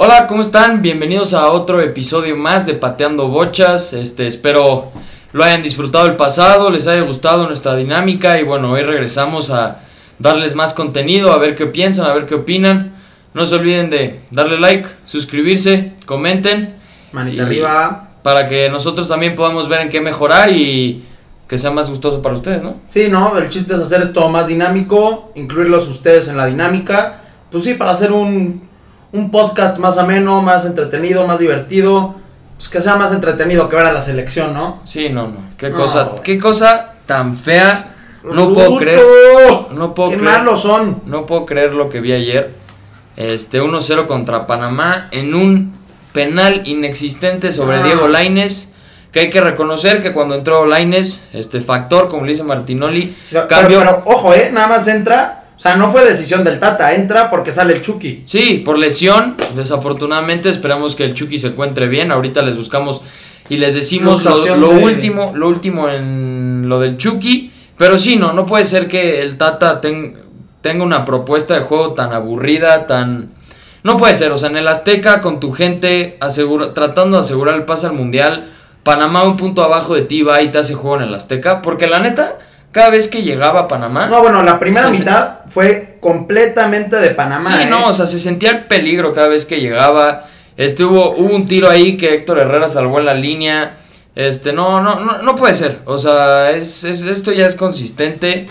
Hola, ¿cómo están? Bienvenidos a otro episodio más de Pateando Bochas. Este, espero lo hayan disfrutado el pasado, les haya gustado nuestra dinámica y bueno, hoy regresamos a darles más contenido, a ver qué piensan, a ver qué opinan. No se olviden de darle like, suscribirse, comenten. Manita arriba. Para que nosotros también podamos ver en qué mejorar y que sea más gustoso para ustedes, ¿no? Sí, ¿no? El chiste es hacer esto más dinámico, incluirlos ustedes en la dinámica. Pues sí, para hacer un, un podcast más ameno, más entretenido, más divertido. Pues que sea más entretenido que ver a la selección, ¿no? Sí, no, no. Qué No, cosa, güey. qué cosa tan fea. No puedo creer. No puedo ¡Qué creer. malos son! No puedo creer lo que vi ayer. Este 1-0 contra Panamá en un penal inexistente sobre Ah. Diego Laines. Que hay que reconocer que cuando entró Laines, este factor, como le dice Martinoli, Pero, cambió. pero, ojo, ¿eh? Nada más entra. O sea, no fue decisión del Tata, entra porque sale el Chucky. Sí, por lesión. Desafortunadamente, esperamos que el Chucky se encuentre bien. Ahorita les buscamos y les decimos lo, Luxación lo de- último, lo último en lo del Chucky. Pero sí, no, no puede ser que el Tata ten- tenga una propuesta de juego tan aburrida, tan. No puede ser, o sea, en el Azteca con tu gente asegura- tratando de asegurar el pase al mundial. Panamá un punto abajo de ti va y te hace juego en el Azteca. Porque la neta, cada vez que llegaba a Panamá. No, bueno, la primera O sea, se- mitad fue completamente de Panamá. Sí, ¿eh? no, o sea, se sentía el peligro cada vez que llegaba. Este hubo, hubo un tiro ahí que Héctor Herrera salvó en la línea. Este, no, no, no, no puede ser. O sea, es, es- esto ya es consistente.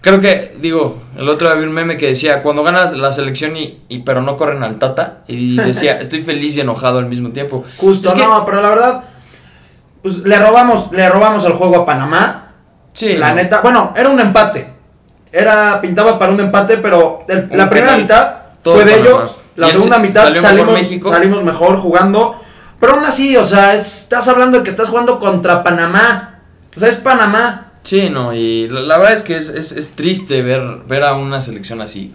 Creo que, digo, el otro día vi un meme que decía, cuando ganas la selección y, y pero no corren al Tata. Y decía, estoy feliz y enojado al mismo tiempo. Justo, Es que- no, pero la verdad, pues le robamos, le robamos el juego a Panamá. Sí, la neta, bueno, era un empate. Era, pintaba para un empate, pero el- Un la primera penal. mitad Todo fue de ellos. La segunda se- mitad salimos, México. salimos mejor jugando. Pero aún así, o sea, es- estás hablando de que estás jugando contra Panamá. O sea, es Panamá. Sí, no, y la, la verdad es que es, es- es triste ver, ver a una selección así.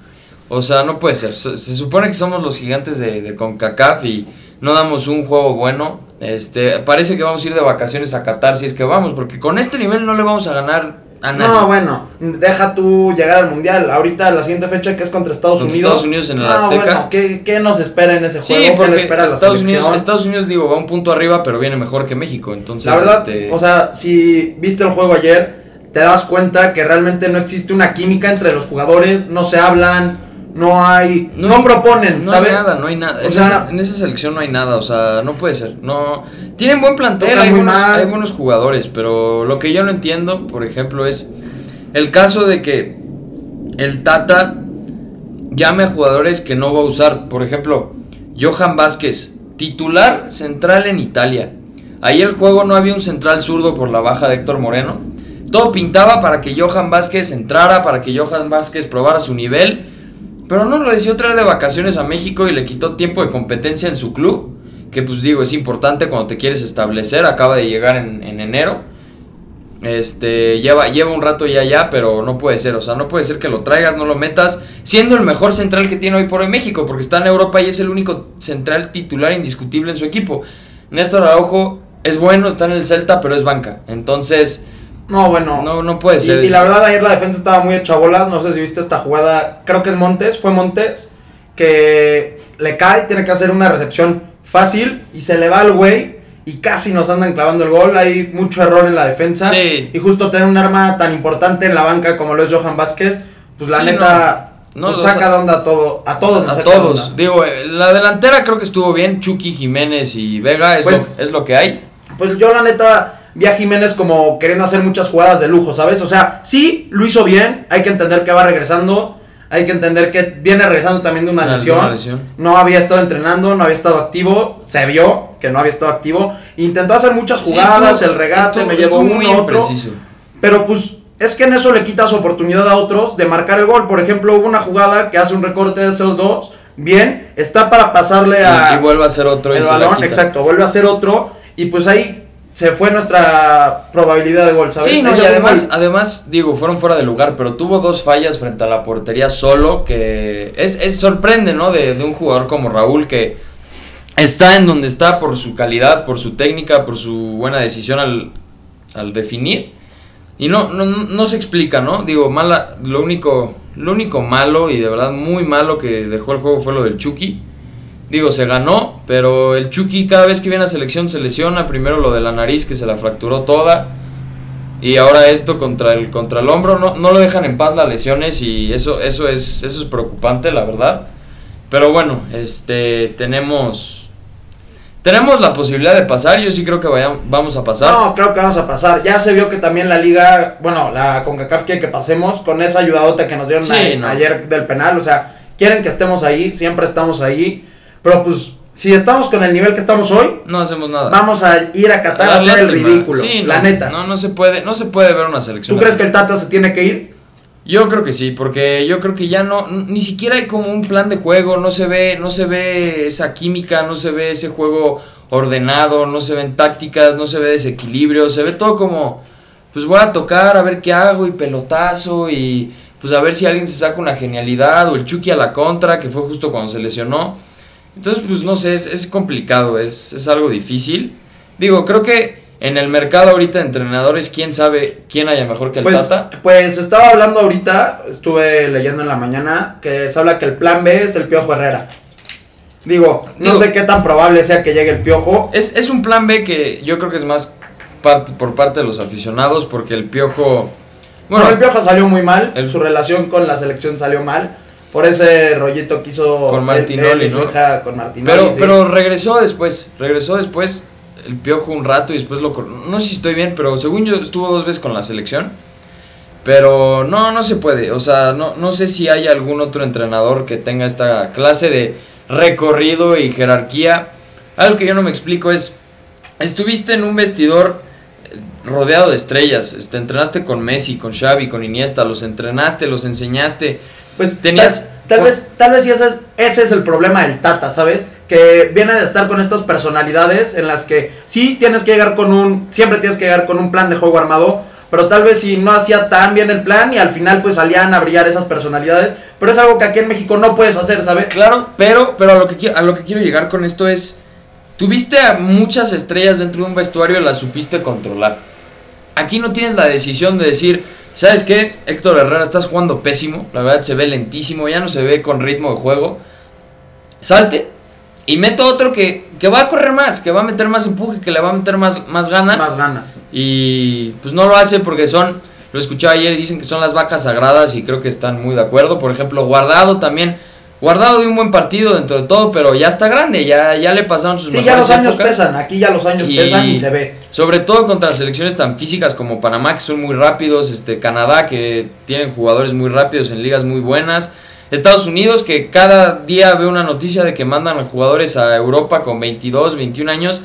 O sea, no puede ser. Se, se supone que somos los gigantes de, de CONCACAF y no damos un juego bueno. Este, parece que vamos a ir de vacaciones a Qatar si es que vamos, porque con este nivel no le vamos a ganar a nadie. No, bueno, deja tú llegar al mundial. Ahorita la siguiente fecha que es contra Estados Contra Unidos. Estados Unidos en el No, Azteca. bueno, ¿qué, qué nos espera en ese Sí, juego? ¿Qué le porque espera Estados? Unidos, Estados Unidos, digo, va un punto arriba, pero viene mejor que México. Entonces, La verdad, este, o sea, si viste el juego ayer, te das cuenta que realmente no existe una química entre los jugadores, no se hablan, no hay, no, proponen, No ¿sabes? hay nada, no hay nada. O en, sea- esa, en esa selección no hay nada, o sea, no puede ser. No tienen buen plantel, hay buenos, hay buenos jugadores, pero lo que yo no entiendo, por ejemplo, es el caso de que el Tata llame a jugadores que no va a usar. Por ejemplo, Johan Vázquez, titular central en Italia. Ahí el juego no había un central zurdo por la baja de Héctor Moreno. Todo pintaba para que Johan Vázquez entrara, para que Johan Vázquez probara su nivel. Pero no lo decidió traer de vacaciones a México y le quitó tiempo de competencia en su club. Que pues digo, es importante cuando te quieres establecer. Acaba de llegar en, en enero. Este, lleva, lleva un rato ya ya, pero no puede ser. O sea, no puede ser que lo traigas, no lo metas. Siendo el mejor central que tiene hoy por hoy México. Porque está en Europa y es el único central titular indiscutible en su equipo. Néstor Araujo es bueno, está en el Celta, pero es banca. Entonces, No, bueno. no, no puede ser. y la verdad ayer la defensa estaba muy hecha bolas, no sé si viste esta jugada, creo que es Montes, fue Montes, que le cae, tiene que hacer una recepción fácil y se le va al güey y casi nos andan clavando el gol, hay mucho error en la defensa Sí. y justo tener un arma tan importante en la banca como lo es Johan Vázquez, pues la Sí, neta no. Nos saca de onda a todo, a todos. A todos. Digo, eh, la delantera creo que estuvo bien. Chucky, Jiménez y Vega es, Pues- lo, es lo que hay. Pues yo la neta vi a Jiménez como queriendo hacer muchas jugadas de lujo, ¿sabes? O sea, sí, lo hizo bien, hay que entender que va regresando, hay que entender que viene regresando también de una, lesión. una lesión. No había estado entrenando, no había estado activo, se vio que no había estado activo. Intentó hacer muchas Sí, jugadas, estuvo- el regate, estuvo- me llevó uno, muy otro. impreciso. Pero pues es que en eso le quitas oportunidad a otros de marcar el gol. Por ejemplo, hubo una jugada que hace un recorte de esos dos, bien, está para pasarle a Y, y vuelve a ser otro y el se la balón, quita. exacto, vuelve a hacer otro y pues ahí se fue nuestra probabilidad de gol, ¿sabes? Sí, no, y además, además, digo, fueron fuera de lugar, pero tuvo dos fallas frente a la portería solo, que es, es sorprende, ¿no? De, de un jugador como Raúl que está en donde está por su calidad, por su técnica, por su buena decisión al, al definir. Y no, no, no se explica, ¿no? Digo, mala, lo único, lo único malo y de verdad muy malo que dejó el juego fue lo del Chucky. Digo, se ganó, pero el Chucky cada vez que viene a selección se lesiona. Primero lo de la nariz que se la fracturó toda. Y ahora esto contra el, contra el hombro. No, no lo dejan en paz las lesiones y eso, eso, es, eso es preocupante, la verdad. Pero bueno, este tenemos. Tenemos la posibilidad de pasar, yo sí creo que vayamos, vamos a pasar. No, creo que vamos a pasar. Ya se vio que también la liga, bueno, la CONCACAF quiere que pasemos con esa ayudadota que nos dieron Sí, a- no. ayer del penal. O sea, quieren que estemos ahí, siempre estamos ahí. Pero pues, si estamos con el nivel que estamos hoy, No hacemos nada. vamos a ir a Qatar a hacer el ridículo. Sí, la no, neta. No, no se puede, no se puede ver una selección. ¿Tú crees que el Tata se tiene que ir? Yo creo que sí, porque yo creo que ya no, ni siquiera hay como un plan de juego, no se ve, no se ve esa química, no se ve ese juego ordenado, no se ven tácticas, no se ve desequilibrio, se ve todo como, pues voy a tocar a ver qué hago y pelotazo y pues a ver si alguien se saca una genialidad o el Chucky a la contra, que fue justo cuando se lesionó. Entonces, pues no sé, es, es complicado, es, es algo difícil. Digo, creo que en el mercado ahorita de entrenadores, quién sabe quién haya mejor que el Pues, Tata. pues estaba hablando ahorita, estuve leyendo en la mañana, que se habla que el plan B es el Piojo Herrera. Digo, no Digo- sé qué tan probable sea que llegue el Piojo. Es, es un plan B que yo creo que es más parte, por parte de los aficionados porque el Piojo... Bueno, Bueno, el Piojo salió muy mal, el- su relación con la selección salió mal, por ese rollito que hizo Con él- Martinoli, él su ¿no? hija con Martinoli. pero, sí. pero regresó después, regresó después el Piojo un rato y después lo... No sé si estoy bien, pero según yo estuvo dos veces con la selección. Pero no, no se puede. O sea, no, no sé si hay algún otro entrenador que tenga esta clase de recorrido y jerarquía. Algo que yo no me explico es, estuviste en un vestidor eh, rodeado de estrellas, este, entrenaste con Messi, con Xavi, con Iniesta, los entrenaste, los enseñaste. Pues Tenías- tal, vez, tal vez sí ese es, ese es el problema del Tata, ¿sabes? Que viene de estar con estas personalidades en las que sí tienes que llegar con un, siempre tienes que llegar con un plan de juego armado, pero tal vez si no hacía tan bien el plan y al final pues salían a brillar esas personalidades, pero es algo que aquí en México no puedes hacer, ¿sabes? Claro, pero, pero a, lo que a lo que quiero llegar con esto es, tuviste a muchas estrellas dentro de un vestuario y las supiste controlar. Aquí no tienes la decisión de decir, ¿sabes qué? Héctor Herrera, estás jugando pésimo, la verdad se ve lentísimo, ya no se ve con ritmo de juego. Salte y meto otro que, que va a correr más, que va a meter más empuje, que le va a meter más, más ganas. Más ganas. Y pues no lo hace porque son, lo escuché ayer y dicen que son las vacas sagradas y creo que están muy de acuerdo. Por ejemplo, Guardado también. Guardado de un buen partido dentro de todo, pero ya está grande, ya, ya le pasaron sus Sí, ya los años épocas. pesan, aquí ya los años Y- pesan y se ve. Sobre todo contra selecciones tan físicas como Panamá, que son muy rápidos, este Canadá, que tienen jugadores muy rápidos en ligas muy buenas. Estados Unidos, que cada día ve una noticia de que mandan a jugadores a Europa con 22, 21 años.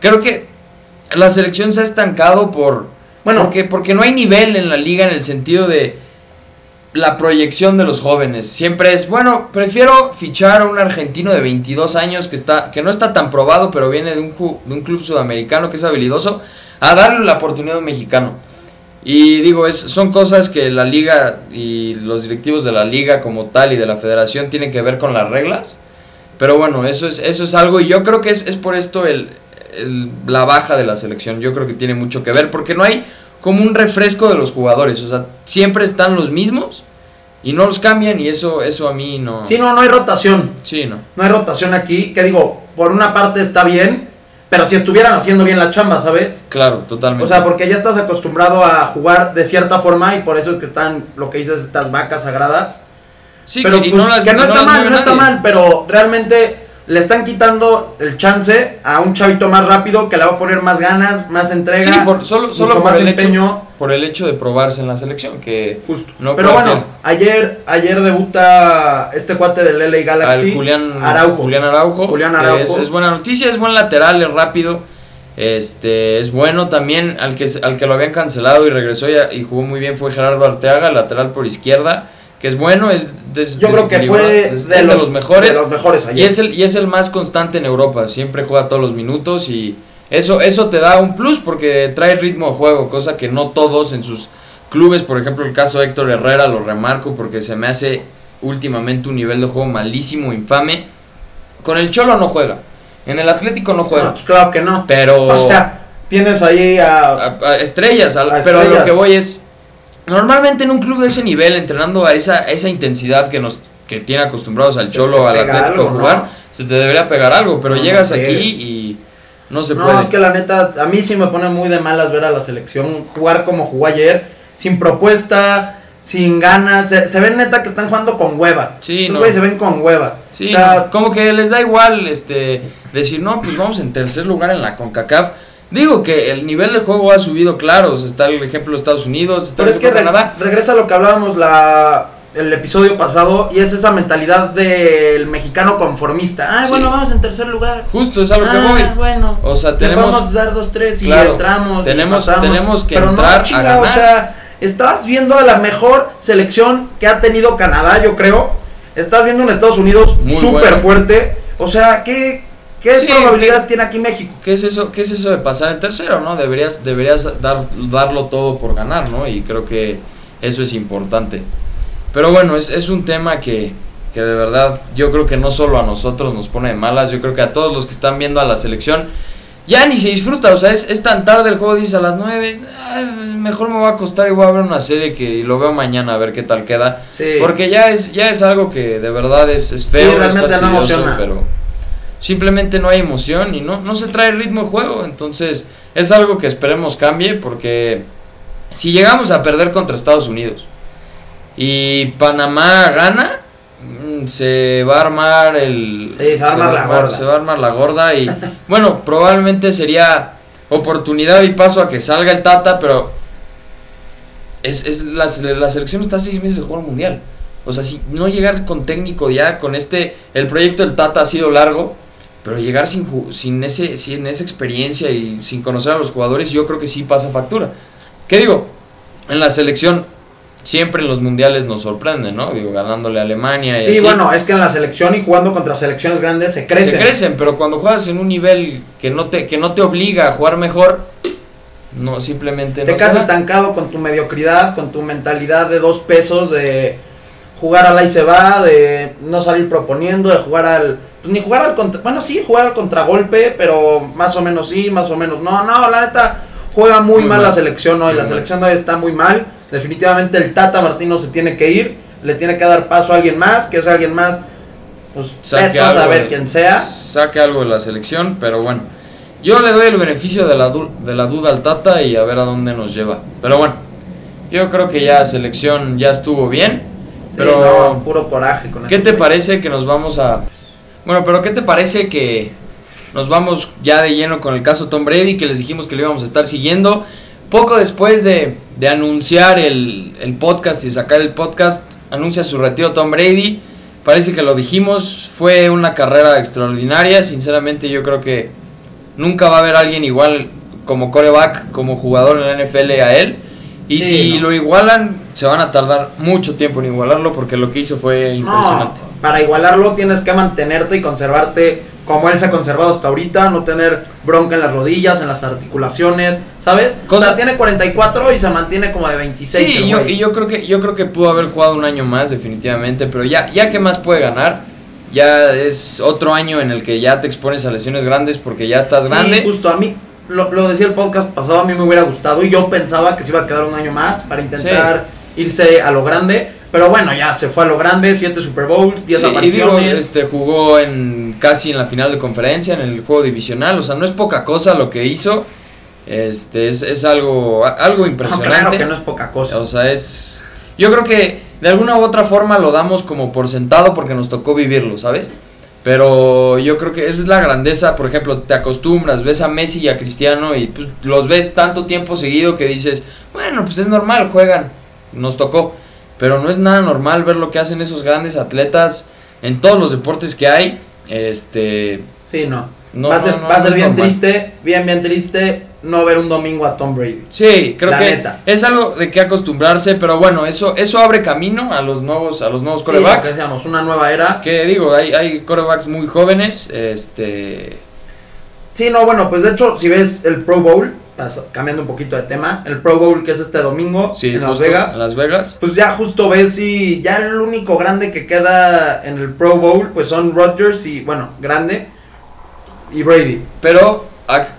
Creo que la selección se ha estancado por, Bueno, porque, porque no hay nivel en la liga en el sentido de la proyección de los jóvenes. Siempre es, bueno, prefiero fichar a un argentino de 22 años que, está, que no está tan probado, pero viene de un, de un club sudamericano que es habilidoso, a darle la oportunidad a un mexicano. Y digo, es, son cosas que la liga y los directivos de la liga como tal y de la federación tienen que ver con las reglas. Pero bueno, eso es, eso es algo y yo creo que es, es por esto el- la baja de la selección. Yo creo que tiene mucho que ver porque no hay como un refresco de los jugadores. O sea, siempre están los mismos y no los cambian y eso, eso a mí no... sí, no, no hay rotación. Sí, no. No hay rotación aquí, que digo, por una parte está bien, pero si estuvieran haciendo bien la chamba, ¿sabes? Claro, totalmente. O sea, porque ya estás acostumbrado a jugar de cierta forma y por eso es que están, lo que dices, estas vacas sagradas. sí, pero que, pues, no las- que no está mal, no está mal, pero realmente le están quitando el chance a un chavito más rápido que le va a poner más ganas, más entrega, Sí, por- solo, solo mucho por, más el empeño. hecho, por el hecho de probarse en la selección. Que Justo. No pero bueno, ayer, ayer debuta este cuate del LA Galaxy, al Julián Araujo. Julián Araujo. Julián Araujo. Es, es buena noticia, es buen lateral, es rápido. Este es bueno también al que al que lo habían cancelado y regresó y, y jugó muy bien fue Gerardo Arteaga, lateral por izquierda, que es bueno, es des- Yo creo que fue es de los, mejores. de los mejores Y es el y es el más constante en Europa, siempre juega todos los minutos y eso eso te da un plus porque trae ritmo de juego, cosa que no todos en sus clubes, por ejemplo, el caso de Héctor Herrera lo remarco porque se me hace últimamente un nivel de juego malísimo, infame. Con el Cholo no juega. En el Atlético no No, juega. pues claro que no. Pero O sea, tienes ahí a, a- a estrellas, pero a lo estrellas. que voy es normalmente en un club de ese nivel entrenando a esa esa intensidad que nos que tiene acostumbrados al Se Cholo al Atlético algo, a jugar, ¿no? se te debería pegar algo, pero No, no llegas aquí y no se no, puede. es que la neta, a mí sí me pone muy de malas ver a la selección jugar como jugó ayer, sin propuesta, sin ganas. Se, se ven neta que están jugando con hueva. Sí, Estos no. güeyes se ven con hueva. Sí, o sea, no, como que les da igual este decir, no, pues vamos en tercer lugar en la CONCACAF. Digo que el nivel de juego ha subido, claro. o sea, está el ejemplo de Estados Unidos, está Pero el es que re- Canadá. regresa a lo que hablábamos la, el episodio pasado y es esa mentalidad del mexicano conformista. Ah, Sí. bueno, vamos en tercer lugar. Justo es a lo que ah, voy. bueno. O sea, tenemos. podemos dar dos, tres y Claro, entramos. y tenemos- pasamos. tenemos que Pero entrar a no, ganar. O sea, estás viendo a la mejor selección que ha tenido Canadá, yo creo. Estás viendo un Estados Unidos súper bueno. fuerte. O sea, ¿qué, qué Sí, probabilidades tiene aquí México? ¿Qué es eso? ¿Qué es eso de pasar en tercero, no? Deberías, deberías dar, darlo todo por ganar, ¿no? Y creo que eso es importante. Pero bueno, es, es un tema que, que de verdad yo creo que no solo a nosotros nos pone de malas, yo creo que a todos los que están viendo a la selección ya ni se disfruta, o sea, es, es tan tarde el juego, dice a las 9, mejor me voy a acostar y voy a ver una serie que lo veo mañana a ver qué tal queda. Sí. Porque ya es, ya es algo que de verdad es, es feo, Sí, es realmente no fastidioso, emociona. pero simplemente no hay emoción y no, no se trae ritmo de juego. Entonces es algo que esperemos cambie porque si llegamos a perder contra Estados Unidos y Panamá gana, mm, se va a armar el... Sí, se va a armar la gorda. Se va a armar la gorda y bueno, probablemente sería oportunidad y paso a que salga el Tata, pero es, es la, la selección está a seis meses de jugar un mundial. O sea, si no llegar con técnico ya, con este, el proyecto del Tata ha sido largo, pero llegar sin, sin, ese, sin esa experiencia y sin conocer a los jugadores, yo creo que sí pasa factura. ¿Qué digo? En la selección, siempre en los mundiales nos sorprenden, ¿no? Digo, ganándole a Alemania y Sí, así. bueno, es que en la selección y jugando contra selecciones grandes se crecen. Se crecen, pero cuando juegas en un nivel que no te, que no te obliga a jugar mejor, no, simplemente Te no quedas se da. estancado con tu mediocridad, con tu mentalidad de dos pesos, de jugar al ahí se va, de no salir proponiendo, de jugar al. Pues ni jugar al contra. Bueno, sí, jugar al contragolpe, pero más o menos sí, más o menos no. No, la neta, juega muy, Muy mal, mal. la selección hoy. Muy La mal. selección hoy está muy mal. Definitivamente el Tata Martino se tiene que ir, le tiene que dar paso a alguien más, que es alguien más. Pues Saque a algo saber de- quién sea. Saque algo de la selección, pero bueno. Yo le doy el beneficio de la, de la duda al Tata y a ver a dónde nos lleva. Pero bueno, yo creo que ya selección ya estuvo bien. Pero, no, puro coraje con ¿qué te parece que nos vamos a... Bueno, pero ¿qué te parece que nos vamos ya de lleno con el caso Tom Brady, que les dijimos que lo íbamos a estar siguiendo? Poco después de, de anunciar el, el podcast y sacar el podcast, anuncia su retiro Tom Brady. Parece que lo dijimos, fue una carrera extraordinaria. Sinceramente, yo creo que nunca va a haber alguien igual como coreback, como jugador en la NFL a él. Y Sí, si no. lo igualan, se van a tardar mucho tiempo en igualarlo porque lo que hizo fue impresionante. No, para igualarlo tienes que mantenerte y conservarte como él se ha conservado hasta ahorita, no tener bronca en las rodillas, en las articulaciones, ¿sabes? o Cosa- sea, tiene 44 y se mantiene como de 26. Sí, yo, y yo creo que yo creo que pudo haber jugado un año más definitivamente, pero ya ya que más puede ganar, ya es otro año en el que ya te expones a lesiones grandes porque ya estás Sí, grande. justo a mí, lo, lo decía el podcast pasado, a mí me hubiera gustado y yo pensaba que se iba a quedar un año más para intentar irse a lo grande. Pero bueno, ya se fue a lo grande, 7 Super Bowls, 10 Sí, y digo, este jugó en casi en la final de conferencia, en el juego divisional, o sea, no es poca cosa lo que hizo. Este es, es algo algo No, impresionante. claro que no es poca cosa. O sea, es. Yo creo que de alguna u otra forma lo damos como por sentado porque nos tocó vivirlo, ¿sabes? Pero yo creo que esa es la grandeza. Por ejemplo, te acostumbras, ves a Messi y a Cristiano y pues, los ves tanto tiempo seguido que dices, bueno, pues es normal, juegan, nos tocó. Pero no es nada normal ver lo que hacen esos grandes atletas en todos los deportes que hay. Este. Sí, no. No, va a ser, no, no, va a ser bien normal. triste, bien, bien triste no ver un domingo a Tom Brady. Sí, creo La que neta. es algo de que acostumbrarse, pero bueno, eso eso abre camino a los nuevos a los nuevos Sí, corebacks. decíamos, una nueva era. que digo, hay hay corebacks muy jóvenes, este Sí, no, bueno, pues de hecho, si ves el Pro Bowl, pas- cambiando un poquito de tema, el Pro Bowl que es este domingo sí, en Las Vegas, en Las Vegas. pues ya justo ves si ya el único grande que queda en el Pro Bowl, pues son Rodgers y, bueno, grande, y Brady. Pero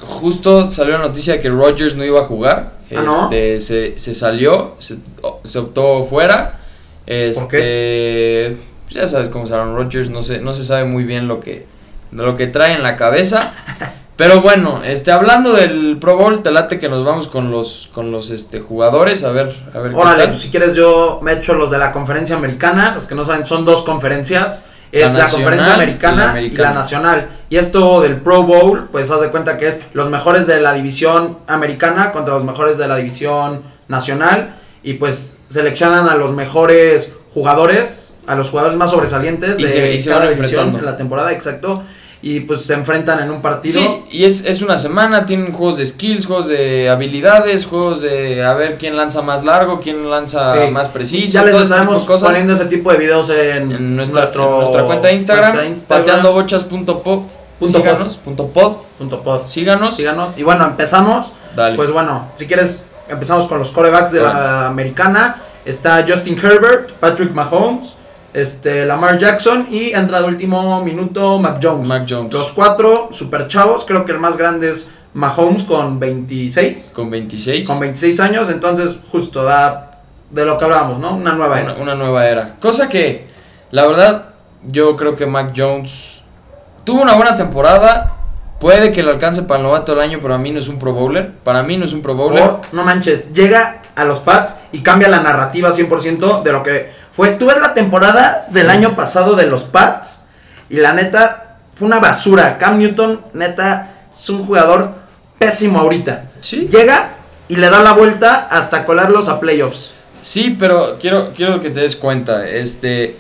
justo salió la noticia de que Rodgers no iba a jugar. Ah, ¿no? Este se, se salió, se, se optó fuera. Este ¿Por ya sabes cómo se Rodgers, no se no se sabe muy bien lo que lo que trae en la cabeza. Pero bueno, este, hablando del Pro Bowl, te late que nos vamos con los, con los este, jugadores, a ver, a ver Órale, pues, si quieres yo me echo los de la conferencia americana, los que no saben, son dos conferencias. Es la, conferencia americana y la, nacional. Y esto del Pro Bowl, pues haz de cuenta que es los mejores de la división americana contra los mejores de la división nacional. Y pues seleccionan a los mejores jugadores, a los jugadores más sobresalientes de cada división en la temporada, exacto y pues se enfrentan en un partido. Sí, y es, es una semana, tienen juegos de skills, juegos de habilidades, juegos de a ver quién lanza más largo, quién lanza más preciso. Ya les estaremos poniendo ese tipo de videos en, nuestra, nuestra cuenta de Instagram, Instagram. pateandobochas.pod. Síganos, punto pod. Punto pod. Síganos. Síganos. Y bueno, empezamos. Dale. Pues bueno, si quieres, empezamos con los corebacks de la americana. Está Justin Herbert, Patrick Mahomes, este, Lamar Jackson y entra de último minuto Mac Jones. Mac Jones. Los cuatro super chavos, creo que el más grande es Mahomes con 26. Con 26. Con 26 años, entonces justo da de lo que hablábamos, ¿no? Una nueva era. Una, nueva era. Cosa que, la verdad, yo creo que Mac Jones tuvo una buena temporada. Puede que le alcance para el novato del año, pero a mí no es un Pro Bowler. Para mí no es un Pro Bowler. no manches, llega a los Pats y cambia la narrativa 100% de lo que fue, tú ves la temporada del año pasado de los Pats y la neta fue una basura. Cam Newton, neta, es un jugador pésimo ahorita. ¿Sí? Llega y le da la vuelta hasta colarlos a playoffs. Sí, pero quiero, quiero que te des cuenta, este...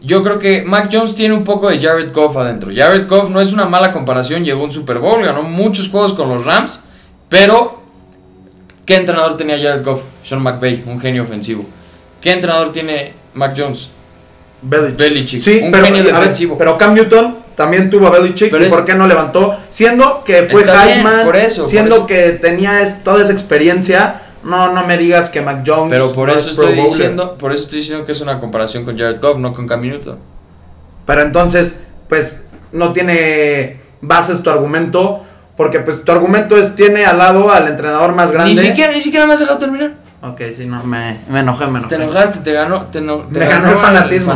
Yo creo que Mac Jones tiene un poco de Jared Goff adentro. Jared Goff no es una mala comparación, llegó a un Super Bowl, ganó muchos juegos con los Rams, pero ¿qué entrenador tenía Jared Goff? Sean McVay, un genio ofensivo. ¿Qué entrenador tiene Mac Jones. Belichick. Sí, un pero, genio defensivo. pero Cam Newton también tuvo a Belichick. ¿Y por qué no levantó? Siendo que fue Heisman, por eso, siendo que tenía toda esa experiencia. No, no me digas que Mac Jones. Pero por eso estoy diciendo, por eso estoy diciendo que es una comparación con Jared Goff, no con Cam Newton. Pero entonces, pues, no tiene bases tu argumento. Porque pues tu argumento es, tiene al lado al entrenador más grande. Ni siquiera, ni siquiera me has dejado terminar. Ok, sí, no, me, me enojé, me enojé. Te enojaste, te ganó, te, no, me ganó, el fanatismo.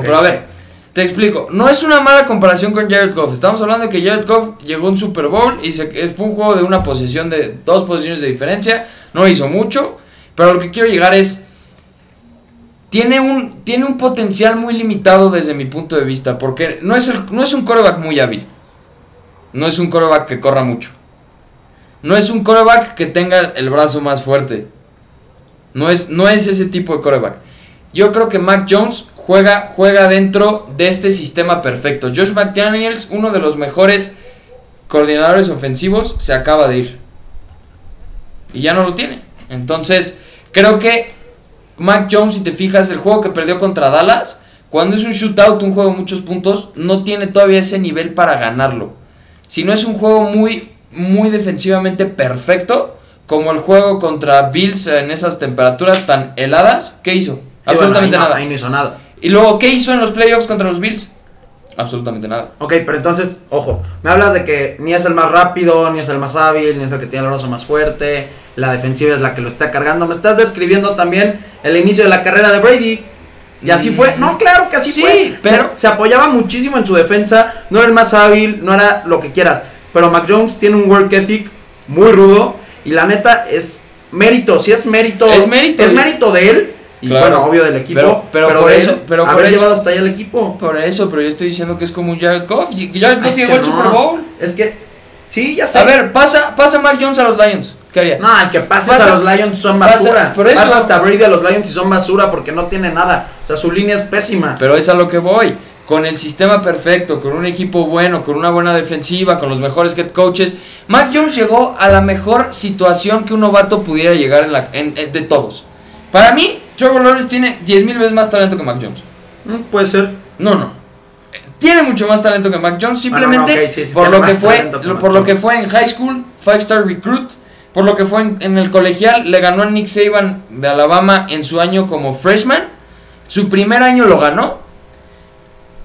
pero a ver, te explico. No es una mala comparación con Jared Goff. Estamos hablando de que Jared Goff llegó a un Super Bowl y se, fue un juego de una posición, de dos posiciones de diferencia. No hizo mucho, pero lo que quiero llegar es... Tiene un, tiene un potencial muy limitado desde mi punto de vista, porque no es, el, no es un coreback muy hábil. No es un coreback que corra mucho. No es un coreback que tenga el brazo más fuerte. No es, no es ese tipo de coreback. Yo creo que Mac Jones juega, juega dentro de este sistema perfecto. Josh McDaniels, uno de los mejores coordinadores ofensivos, se acaba de ir. Y ya no lo tiene. Entonces, creo que Mac Jones, si te fijas, el juego que perdió contra Dallas, cuando es un shootout, un juego de muchos puntos, no tiene todavía ese nivel para ganarlo. Si no es un juego muy, muy defensivamente perfecto, como el juego contra Bills en esas temperaturas tan heladas, ¿qué hizo? Absolutamente nada. Ahí no hizo nada. Y luego, ¿qué hizo en los playoffs contra los Bills? Absolutamente nada. Ok, pero entonces, ojo, me hablas de que ni es el más rápido, ni es el más hábil, ni es el que tiene el brazo más fuerte, la defensiva es la que lo está cargando. Me estás describiendo también el inicio de la carrera de Brady. Y así fue. No, claro que así sí, fue. Pero se, se, apoyaba muchísimo en su defensa. No era el más hábil, no era lo que quieras. Pero Mac Jones tiene un work ethic muy rudo. Y la neta es mérito, si es mérito. Es mérito. Es mérito de él. Y bueno, obvio del equipo. Pero, pero, por eso. Pero haber llevado hasta allá el equipo. Por eso, pero yo estoy diciendo que es como un Jared Goff. Jared Goff llegó al Super Bowl. Es que. Sí, ya sé. A ver, pasa, pasa Mark Jones a los Lions. ¿Qué haría? No, el que pases a los Lions son basura. Pasa, pasa hasta Brady a los Lions y son basura porque no tiene nada. O sea, su línea es pésima. Pero es a lo que voy con el sistema perfecto, con un equipo bueno, con una buena defensiva, con los mejores head coaches, Mac Jones llegó a la mejor situación que un novato pudiera llegar en la, en, de todos. Para mí, Trevor Lawrence tiene 10.000 veces más talento que Mac Jones. Mm, puede ser. No, no. Tiene mucho más talento que Mac Jones, simplemente por, lo que, fue, por lo que fue en high school, five star recruit, por lo que fue en, en el colegial, le ganó a Nick Saban de Alabama en su año como freshman. Su primer año lo ganó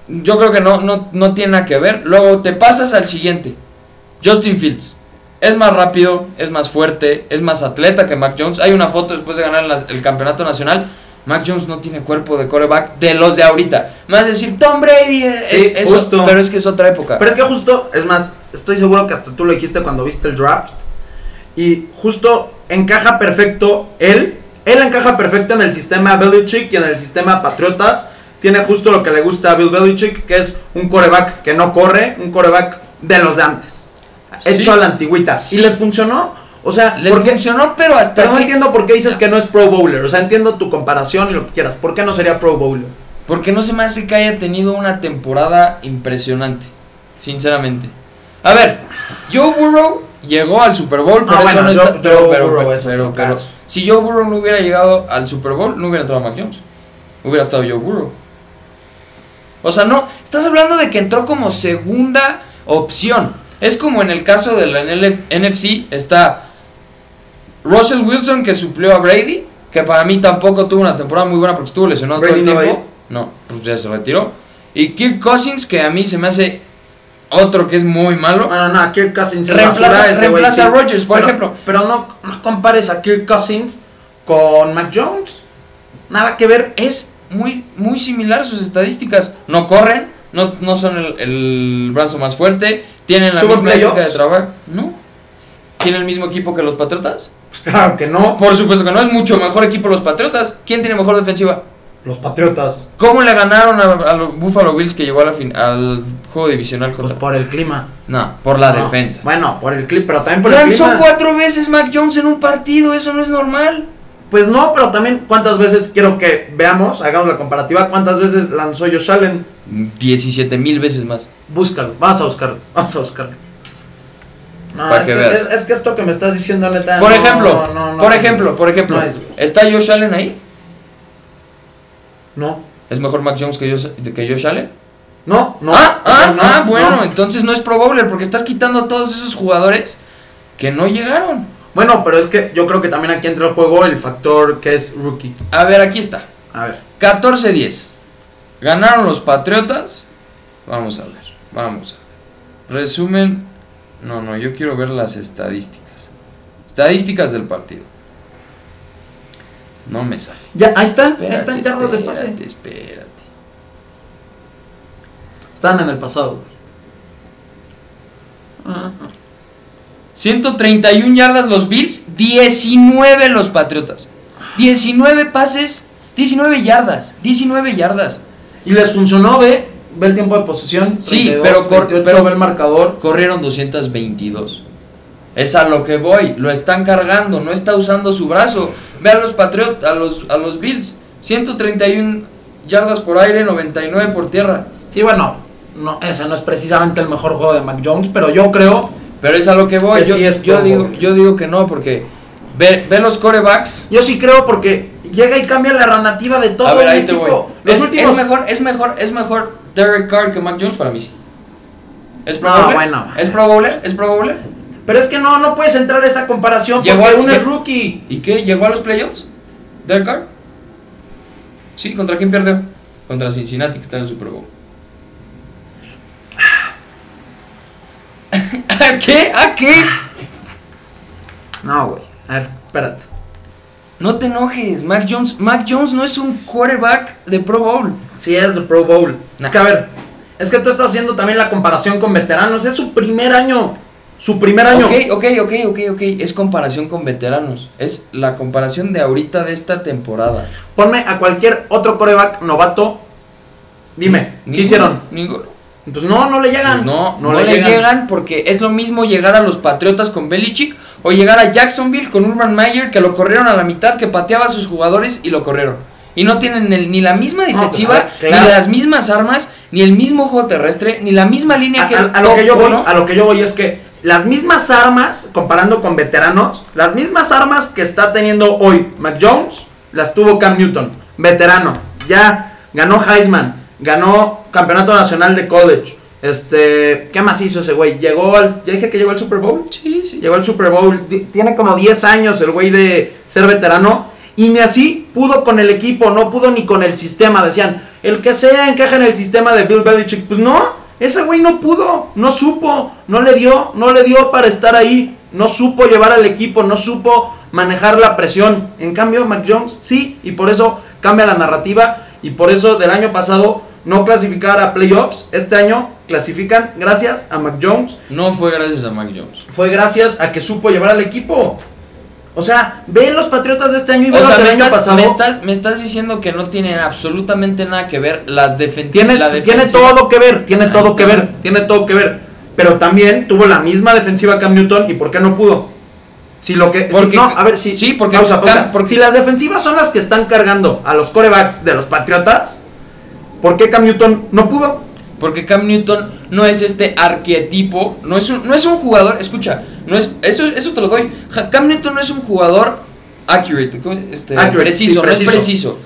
yo creo que no, no, tiene nada que ver. Luego te pasas al siguiente. Justin Fields. Es más rápido, es más fuerte, es más atleta que Mac Jones. Hay una foto después de ganar el campeonato nacional. Mac Jones no tiene cuerpo de coreback de los de ahorita. Más decir, Tom Brady, es, Sí, eso, justo. pero es que es otra época. Pero es que justo, es más, estoy seguro que hasta tú lo dijiste cuando viste el draft. Y justo encaja perfecto él. Él encaja perfecto en el sistema Belichick y en el sistema Patriotas. Tiene justo lo que le gusta a Bill Belichick, que es un coreback que no corre, un coreback de los de antes. Sí. Hecho a la antigüita. Sí. Y les funcionó. O sea, Les ¿por funcionó, pero hasta Pero no que- entiendo por qué dices que no es Pro Bowler. O sea, entiendo tu comparación y lo que quieras. ¿Por qué no sería Pro Bowler? Porque no se me hace que haya tenido una temporada impresionante. Sinceramente. A ver, Joe Burrow llegó al Super Bowl, por No, eso bueno, no está. Pero, pero, Burrow es pero- pero- si Joe Burrow no hubiera llegado al Super Bowl, no hubiera entrado Mac Jones. Hubiera estado Joe Burrow. O sea, no, estás hablando de que entró como segunda opción. Es como en el caso de la NFC, está Russell Wilson que suplió a Brady, que para mí tampoco tuvo una temporada muy buena porque estuvo lesionado Brady todo el a tiempo. No, pues ya se retiró. Y Kirk Cousins, que a mí se me hace otro que es muy malo. Bueno, no, a Kirk Cousins Reemplaza- güey, reemplaza a Rodgers, por Pero- ejemplo. Pero no, no compares a Kirk Cousins con Mac Jones. Nada que ver. Es muy, muy similar sus estadísticas. No corren, no, no son el, el brazo más fuerte, tienen la ¿Estuvo en misma ética de trabajo. No. ¿Tienen el mismo equipo que los Patriotas? Pues claro que no. Por supuesto que no, es mucho mejor equipo los Patriotas. ¿Quién tiene mejor defensiva? Los Patriotas. ¿Cómo le ganaron a, a los Buffalo Bills que llegó a la fin- al juego divisional Pues por el clima. No, por la No. defensa. Bueno, por el clima, pero también por el Lanzó clima. cuatro veces Mac Jones en un partido, eso no es normal. Pues no, pero también cuántas veces quiero que veamos, hagamos la comparativa, cuántas veces lanzó Josh Allen. 17 mil veces más. Búscalo, vamos a buscarlo, vamos a buscarlo. No, Para es que que, veas. es, es que esto que me estás diciendo, neta. Por no, ejemplo, no, por ejemplo, por ejemplo. ¿está Josh Allen ahí? No, ¿Es mejor Mac Jones que Josh, que Josh Allen? no, no. ah, ah, no, ah, no. bueno, entonces no es Pro Bowler porque estás quitando a todos esos jugadores que no llegaron. Bueno, pero es que yo creo que también aquí entra el juego el factor que es rookie. A ver, aquí está. A ver. 14-10. Ganaron los Patriotas. Vamos a ver, vamos a ver. Resumen. No, no, yo quiero ver las estadísticas. Estadísticas del partido. No me sale. Ya, ahí está, ahí Espérate, están yardas de pase. espérate. Están en el pasado. güey. 131 yardas los Bills, 19 los Patriotas. 19 pases, 19 yardas, 19 yardas. Y les funcionó, ve, ve el tiempo de posesión. Sí, 32, pero cor- 28, pero- ve el marcador. Corrieron 222. Es a lo que voy, lo están cargando, no está usando su brazo. Ve a los Patriotas, a los, a los Bills, 131 yardas por aire, 99 por tierra. Sí, bueno, no, ese no es precisamente el mejor juego de Mac Jones, pero yo creo, Pero es a lo que voy, Que yo, sí es yo digo, yo digo que no, porque ve, ve los corebacks. yo sí creo porque llega y cambia la narrativa de todo A ver, ahí te voy. Es, últimos, es mejor, es mejor, es mejor Derek Carr que Mac Jones para mí sí. ¿Es Pro No, Bowler? bueno. ¿Es Pro Bowler? ¿Es Pro Bowler? pero es que no, no puedes entrar a esa comparación Llegó porque al- uno es rookie. ¿Y qué? ¿Llegó a los playoffs? ¿Derek Carr? Sí, ¿contra quién perdió? Contra Cincinnati que está en el Super Bowl. ¿A qué? ¿A qué? No, güey. A ver, espérate. No te enojes, Mac Jones. Mac Jones no es un quarterback de Pro Bowl. Sí es de Pro Bowl. Nah. Es que a ver, es que tú estás haciendo también la comparación con veteranos. Es su primer año. Su primer año. Ok, ok, ok, ok, ok. Es comparación con veteranos. Es la comparación de ahorita de esta temporada. Ponme a cualquier otro coreback novato. Dime, ¿qué Ninguno, hicieron? Ninguno. Pues no, no le llegan. Pues no, no, le, llegan. porque es lo mismo llegar a los Patriotas con Belichick o llegar a Jacksonville con Urban Meyer que lo corrieron a la mitad, que pateaba a sus jugadores y lo corrieron. Y no tienen el- ni la misma pues, defensiva, a claro. ni las mismas armas, ni el mismo juego terrestre, ni la misma línea A, que es a- a lo top que yo voy, a lo que yo voy es que las mismas armas, comparando con veteranos, las mismas armas que está teniendo hoy Mac Jones, las tuvo Cam Newton, veterano. Ya ganó Heisman, ganó campeonato nacional de college. Este, ¿qué más hizo ese güey? Llegó al, ya dije que llegó al Super Bowl. Sí, sí. Llegó al Super Bowl. Tiene como 10 años el güey de ser veterano. Y ni así pudo con el equipo, no pudo ni con el sistema. Decían, el que sea encaja en el sistema de Bill Belichick. Pues no, ese güey no pudo, no supo, no le dio, no le dio para estar ahí. No supo llevar al equipo, no supo manejar la presión. En cambio, Mac Jones sí, y por eso cambia la narrativa y por eso del año pasado no clasificar a playoffs, este año clasifican gracias a Mac Jones, No fue gracias a Mac Jones. fue gracias a que supo llevar al equipo. O sea, ven los Patriotas de este año y ven los del me año pasado. me, estás, me estás diciendo que no tienen absolutamente nada que ver las defen Tiene, la tiene defensiva. todo que ver, tiene Ahí todo que ver, tiene todo que ver. Pero también tuvo la misma defensiva Cam Newton y ¿por qué no pudo? Si lo que si- no, a ver si sí, porque pausa, pausa. Cam- porque- si las defensivas son las que están cargando a los corebacks de los Patriotas, ¿por qué Cam Newton no pudo? Porque Cam Newton no es este arquetipo, no es un, no es un jugador, escucha, no es eso eso te lo doy. Cam Newton no es un jugador accurate, ¿cómo? este, Accurate, preciso, sí, no preciso. es preciso.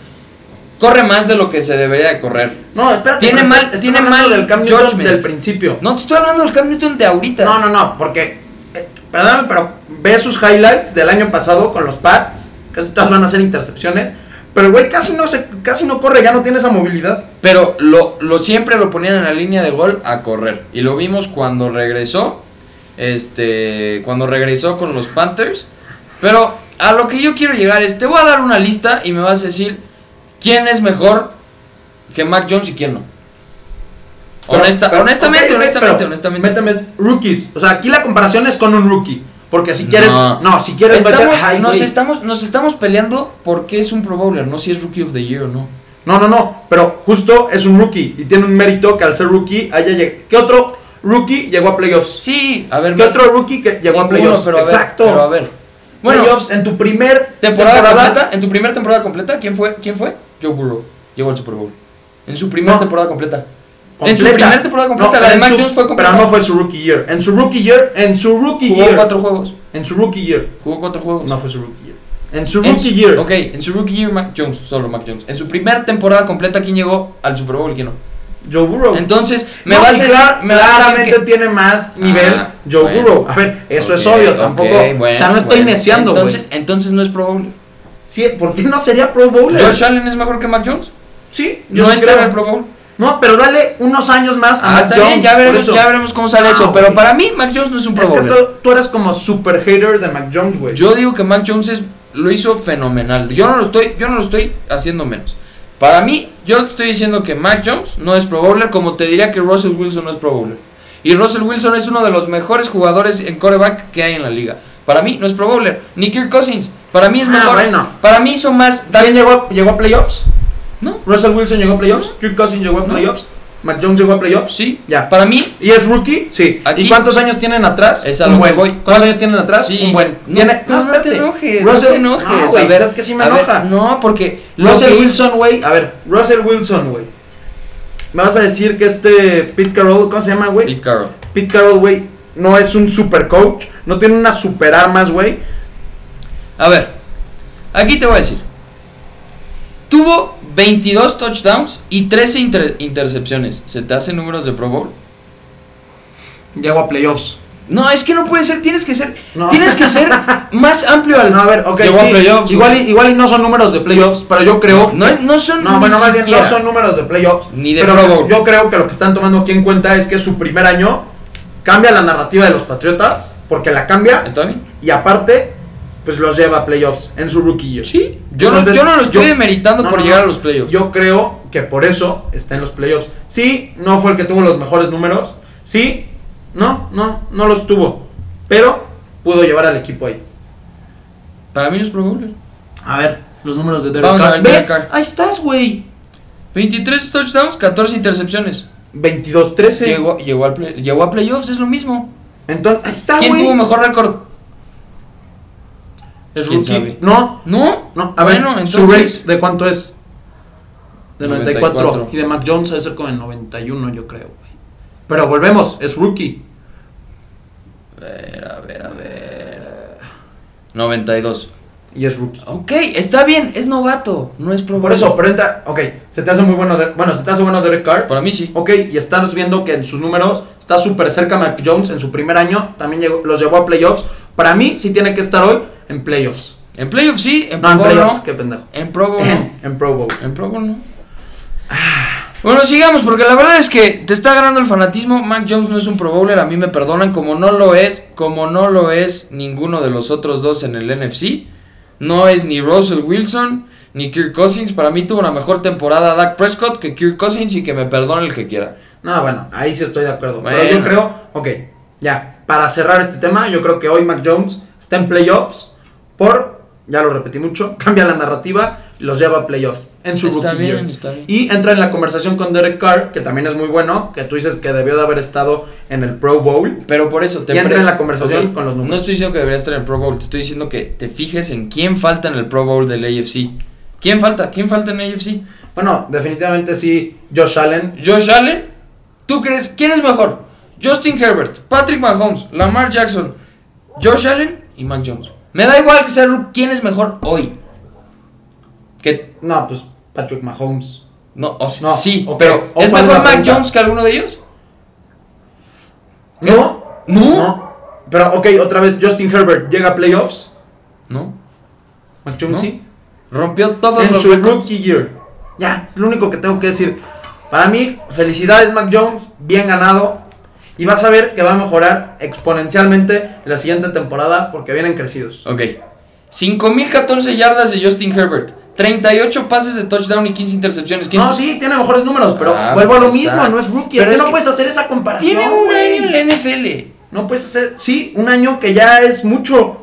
Corre más de lo que se debería de correr. No, espérate. Tiene mal- estás- tiene mal del Cam Newton judgment. del principio. No, te estoy hablando del Cam Newton de ahorita. No, no, no, porque eh, perdóname, pero ve sus highlights del año pasado con los Pats, casi todas van a ser intercepciones, pero el güey casi no se casi no corre, ya no tiene esa movilidad. Pero lo, lo siempre lo ponían en la línea de gol a correr. Y lo vimos cuando regresó. Este. Cuando regresó con los Panthers. Pero a lo que yo quiero llegar es. Te voy a dar una lista y me vas a decir. ¿Quién es mejor que Mac Jones y quién no? Pero- Honesta- pero- honestamente, honestamente, pero honestamente. Méteme rookies. O sea, aquí la comparación es con un rookie. Porque si quieres. No, No. si quieres meter- Estamos, ay, nos, estamos, nos estamos peleando porque es un Pro Bowler, no si es Rookie of the Year o no. No, no, no. Pero justo es un rookie. Y tiene un mérito que al ser rookie haya llegado. ¿Qué otro rookie llegó a playoffs? Sí, a ver. ¿Qué me- otro rookie que llegó a playoffs? pero a ver, Exacto. pero a ver. Bueno, playoffs en tu primer temporada, completa, en tu primera temporada completa, ¿quién fue? ¿Quién fue? Joe Burrow. Llegó al Super Bowl. En su primera No. temporada completa. En su primera temporada completa, la de en Mac su- Jones fue completa. Pero no fue su rookie year. En su rookie year, en su rookie Jugó year. cuatro juegos. En su rookie year. Jugó cuatro juegos. No fue su rookie year. En su En rookie su- year. Ok, en su rookie year Mac Jones, solo Mac Jones. En su primera temporada completa, ¿quién llegó al Super Bowl y quién no? Joe Burrow. Entonces, me No, vas a decir, me vas a claramente que- tiene más nivel Ah, Joe bueno. Burrow. A ver, eso es Ok, obvio, tampoco. bueno, o sea, no estoy bueno. neciando, güey. Entonces, entonces no es Pro Bowler. Sí, ¿por qué no sería Pro Bowler? ¿Josh Allen es mejor que Mac Jones? Sí, No está en el Pro Bowl. No, pero dale unos años más a Ah, Mac Jones. bien, ya veremos, ya veremos cómo sale No, eso. Pero para mí, Mac Jones no es un Pro Es que tú, tú eres como super hater de Mac Jones, güey. Yo digo que Mac Jones es- lo hizo fenomenal. Yo no lo estoy, yo no lo estoy haciendo menos. Para mí, yo te estoy diciendo que Mac Jones no es Pro Bowler, como te diría que Russell Wilson no es Pro Bowler. Y Russell Wilson es uno de los mejores jugadores en quarterback que hay en la liga. Para mí no es Pro Bowler. Ni Kirk Cousins. Para mí es Ah, mejor. bueno. Para mí hizo más. ¿Quién llegó, llegó a playoffs? ¿No? ¿Russell Wilson llegó a playoffs? ¿Kirk Cousins llegó a playoffs? ¿Mac Jones llegó a playoffs? Sí. Ya. Para mí, ¿Y es rookie? Sí. Aquí- ¿Y cuántos años tienen atrás? Es Un buen. voy. ¿Cuántos años tienen atrás? Sí. Un buen. No, Tiene... no, no te enojes. Russell... no te enojes. No, güey, a ver, ¿sabes que sí me ver, enoja? no, porque. Russell Wilson, güey. A ver, Russell Wilson, güey. Me vas a decir que este Pete Carroll, ¿cómo se llama, güey? Pete Carroll. Pete Carroll, güey, no es un super coach. No tiene unas super armas, güey. A ver, aquí te voy a decir. Tuvo 22 touchdowns y 13 inter- intercepciones. ¿Se te hacen números de Pro Bowl? Llegó a playoffs. No, es que no puede ser, tienes que ser, No. tienes que ser más amplio al. No, a ver, ok, sí. igual, y, igual y no son números de playoffs, pero yo creo. No, que- no son No, bueno, más bien no son números de playoffs. Ni de pero Pro Bowl. yo creo que lo que están tomando aquí en cuenta es que su primer año cambia la narrativa de los Patriotas, porque la cambia, ¿Está bien? y aparte, pues los lleva a playoffs en su rookie year. Sí. Yo, Entonces, no, yo no lo estoy yo- demeritando no, por no, llegar a los playoffs. Yo creo que por eso está en los playoffs. Sí, no fue el que tuvo los mejores números. Sí, no, no, no los tuvo. Pero pudo llevar al equipo ahí. Para mí es Pro Bowler. A ver, los números de Derek Vamos a Carr. ver, Ve, Derek Carr. Ahí estás, güey. 23 touchdowns, 14 intercepciones. 22-13. Llegó, llegó, llegó a playoffs, es lo mismo. Entonces, ahí está, ¿Quién tuvo mejor récord? Es ¿Quién rookie. sabe? No, No. no. A bueno, ver, su entonces. rate de cuánto es? De 94. 94. Y de Mac Jones debe ser como en 91, yo creo, güey. Pero volvemos, es rookie. A ver, a ver, a ver. 92. Y es rookie. Ok, está bien, es novato, no es pro Por eso, pero entra. Ok, se te hace muy bueno. De, bueno, se te hace bueno Derek Carr. Para mí sí. Ok, y estás viendo que en sus números está súper cerca Mac Jones en su primer año. También llegó- los llevó a playoffs. Para mí, sí tiene que estar hoy en playoffs. En playoff sí, en No, Pro en Bowl playoffs, no. qué pendejo. En Pro Bowl no. En, Pro Bowl. En Pro Bowl no. Bueno, sigamos, porque la verdad es que te está ganando el fanatismo. Mac Jones no es un Pro Bowler, a mí me perdonan, como no lo es, como no lo es ninguno de los otros dos en el NFC. No es ni Russell Wilson, ni Kirk Cousins. Para mí tuvo una mejor temporada Dak Prescott que Kirk Cousins y que me perdone el que quiera. No, bueno, ahí sí estoy de acuerdo. Pero yo creo, ok, ya, para cerrar este tema, yo creo que hoy Mac Jones está en playoffs por, ya lo repetí mucho, cambia la narrativa los lleva a playoffs en su Está rookie bien, year. está bien. Y entra en la conversación con Derek Carr, que también es muy bueno, que tú dices que debió de haber estado en el Pro Bowl. Pero por eso te Y entra en la conversación con los números. No estoy diciendo que debería estar en el Pro Bowl, te estoy diciendo que te fijes en quién falta en el Pro Bowl del AFC. ¿Quién falta? ¿Quién falta en AFC? Bueno, definitivamente sí, Josh Allen. Josh Allen. ¿Tú crees quién es mejor? Justin Herbert, Patrick Mahomes, Lamar Jackson, Josh Allen y Mac Jones. Me da igual que sea ru- quién es mejor hoy. Que No, pues Patrick Mahomes. no, o sea, No, sí, ok, pero o ¿es cuál es mejor la Mac pregunta? Jones que alguno de ellos? ¿No? No. No. Pero, ok, otra vez, Justin Herbert llega a playoffs. No. Mac Jones No. sí. Rompió todos en los su récords. rookie year. Ya, es lo único que tengo que decir. Para mí, felicidades Mac Jones, bien ganado. Y vas a ver que va a mejorar exponencialmente la siguiente temporada porque vienen crecidos. Ok. 5014 yardas de Justin Herbert. 38 pases de touchdown y 15 intercepciones. ¿Quién No, sí, tiene mejores números, pero Ah, vuelvo a lo está. mismo, no es rookie. Pero es que no que puedes hacer esa comparación. Tiene un año en la NFL. No puedes hacer. Sí, un año que ya es mucho.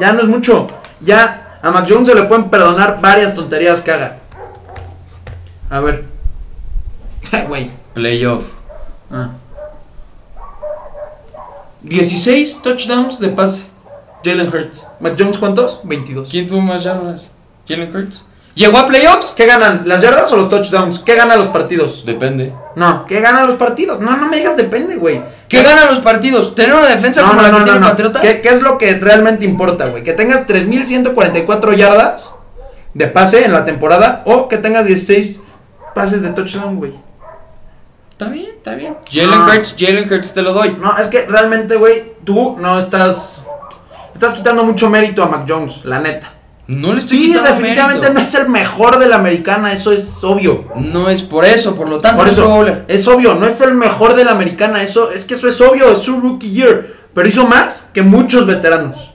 Ya no es mucho. Ya a Mac Jones se le pueden perdonar varias tonterías que haga. A ver. Güey. Playoff. Ah. 16 touchdowns de pase. Jalen Hurts. Mac Jones, ¿cuántos? 22. ¿Quién tuvo más yardas? ¿Jalen Hurts? ¿Llegó a playoffs? ¿Qué ganan? ¿Las yardas o los touchdowns? ¿Qué ganan los partidos? Depende. No, ¿qué ganan los partidos? No, no me digas depende, güey. ¿Qué ganan los partidos? ¿Tener una defensa No, como no, la no, tiene. Patriotas? ¿Qué, qué es lo que realmente importa, güey? ¿Que tengas 3.144 yardas de pase en la temporada o que tengas 16 pases de touchdown, güey? Está bien, está bien. Jalen No. Hurts, Jalen Hurts te lo doy. No, es que realmente, güey, tú no estás... Estás quitando mucho mérito a Mac Jones, la neta. No le estoy Sí, quitando definitivamente mérito. no es el mejor de la americana, eso es obvio. No es por eso, por lo tanto Por no es es obvio, no es el mejor de la americana, eso es que eso es obvio, es su rookie year, pero hizo más que muchos veteranos.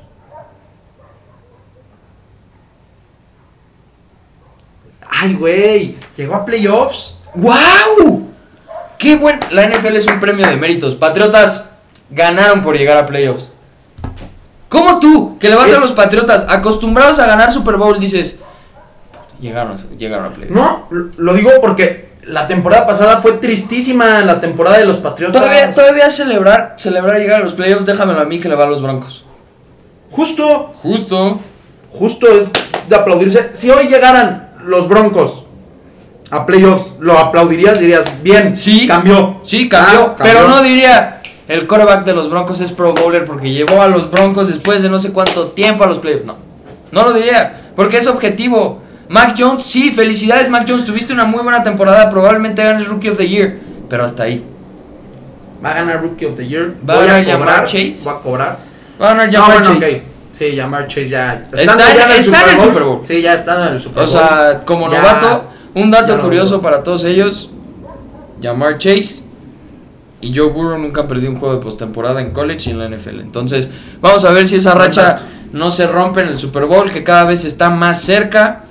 Ay, güey, llegó a playoffs. ¡Wow! ¡Qué buen! La NFL es un premio de méritos. Patriotas ganaron por llegar a playoffs. ¿Cómo tú, que le vas Es- a los Patriotas, acostumbrados a ganar Super Bowl, dices... Llegaron, a- llegaron a playoffs. No, lo- lo digo porque la temporada pasada fue tristísima, la temporada de los Patriotas. Todavía, todavía celebrar, celebrar llegar a los playoffs, déjamelo a mí que le va a los Broncos. Justo, Justo. justo es de aplaudirse. Si hoy llegaran los Broncos a playoffs, ¿lo aplaudirías? Dirías, bien, Sí. cambió. Sí, cambió, Ah, pero no diría el quarterback de los Broncos es Pro Bowler porque llevó a los Broncos después de no sé cuánto tiempo a los playoffs. No, no lo diría, porque es objetivo. Mac Jones, sí, felicidades Mac Jones, tuviste una muy buena temporada, probablemente ganes Rookie of the Year, pero hasta ahí. Va a ganar Rookie of the Year. Va a ganar a cobrar. Chase. Voy a cobrar. Va a ganar No, Jamar bueno, Chase. Sí, Jamar Chase ya. Está en- el está en el Super Bowl. Sí, ya está en el Super O Bowl. sea, como Ya- novato, un dato curioso para todos ellos, Jamar Chase y Joe Burrow nunca han perdido un juego de postemporada en college y en la NFL. Entonces, vamos a ver si esa racha no se rompe en el Super Bowl, que cada vez está más cerca.